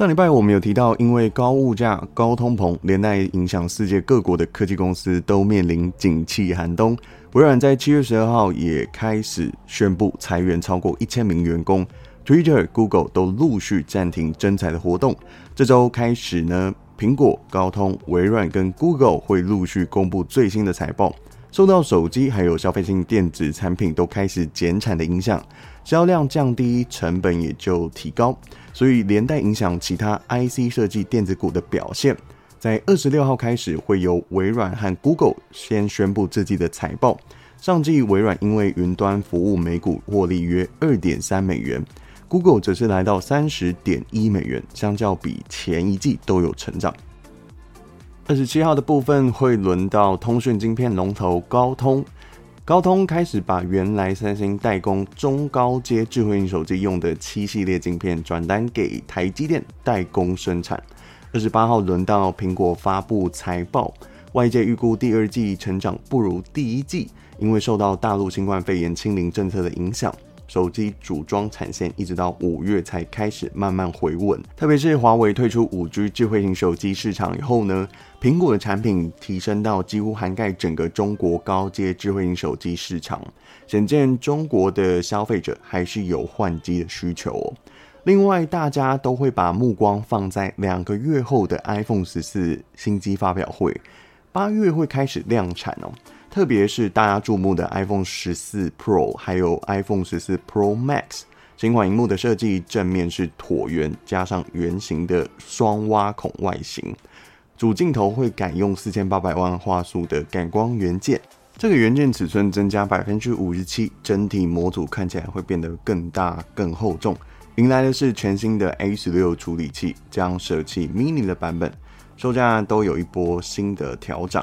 上礼拜我们有提到，因为高物价、高通膨，连带影响世界各国的科技公司都面临景气寒冬。微软在七月十二号也开始宣布裁员超过一千名员工，Twitter、Google 都陆续暂停征才的活动。这周开始呢，苹果、高通、微软跟 Google 会陆续公布最新的财报。受到手机还有消费性电子产品都开始减产的影响，销量降低，成本也就提高，所以连带影响其他 IC 设计电子股的表现。在二十六号开始，会由微软和 Google 先宣布自己的财报。上季微软因为云端服务每股获利约二点三美元，Google 则是来到三十点一美元，相较比前一季都有成长。二十七号的部分会轮到通讯晶片龙头高通，高通开始把原来三星代工中高阶智慧型手机用的七系列晶片转单给台积电代工生产。二十八号轮到苹果发布财报，外界预估第二季成长不如第一季，因为受到大陆新冠肺炎清零政策的影响。手机组装产线一直到五月才开始慢慢回稳，特别是华为退出五 G 智慧型手机市场以后呢，苹果的产品提升到几乎涵盖整个中国高阶智慧型手机市场，显见中国的消费者还是有换机的需求哦。另外，大家都会把目光放在两个月后的 iPhone 十四新机发表会，八月会开始量产哦。特别是大家注目的 iPhone 十四 Pro，还有 iPhone 十四 Pro Max，新款荧幕的设计，正面是椭圆加上圆形的双挖孔外形，主镜头会改用四千八百万画素的感光元件，这个元件尺寸增加百分之五十七，整体模组看起来会变得更大更厚重。迎来的是全新的 A 十六处理器，将舍弃 Mini 的版本，售价都有一波新的调整。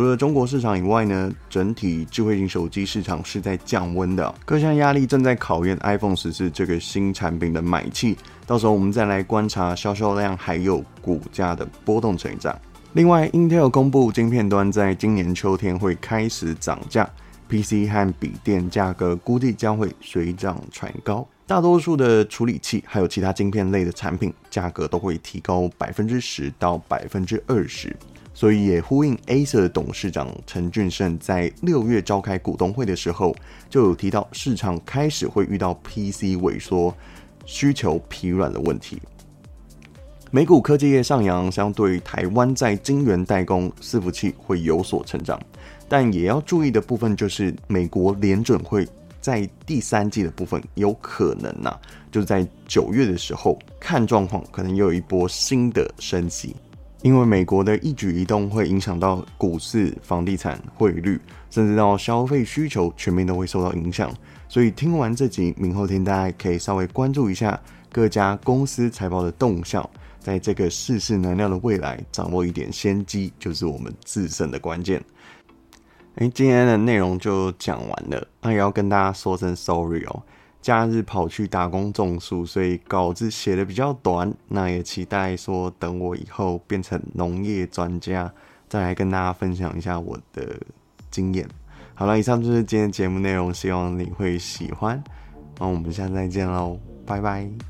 除了中国市场以外呢，整体智慧型手机市场是在降温的，各项压力正在考验 iPhone 十四这个新产品的买气。到时候我们再来观察销售量还有股价的波动成长。另外，Intel 公布晶片端在今年秋天会开始涨价，PC 和笔电价格估计将会水涨船高，大多数的处理器还有其他晶片类的产品价格都会提高百分之十到百分之二十。所以也呼应 Acer 董事长陈俊盛在六月召开股东会的时候，就有提到市场开始会遇到 PC 萎缩、需求疲软的问题。美股科技业上扬，相对于台湾在晶圆代工伺服器会有所成长，但也要注意的部分就是，美国联准会在第三季的部分有可能呐、啊，就在九月的时候看状况，可能又有一波新的升息。因为美国的一举一动会影响到股市、房地产、汇率，甚至到消费需求，全面都会受到影响。所以听完这集，明后天大家可以稍微关注一下各家公司财报的动向，在这个世事难料的未来，掌握一点先机，就是我们自身的关键。哎，今天的内容就讲完了，那也要跟大家说声 sorry 哦。假日跑去打工种树，所以稿子写的比较短。那也期待说，等我以后变成农业专家，再来跟大家分享一下我的经验。好了，以上就是今天节目内容，希望你会喜欢。那我们下次再见喽，拜拜。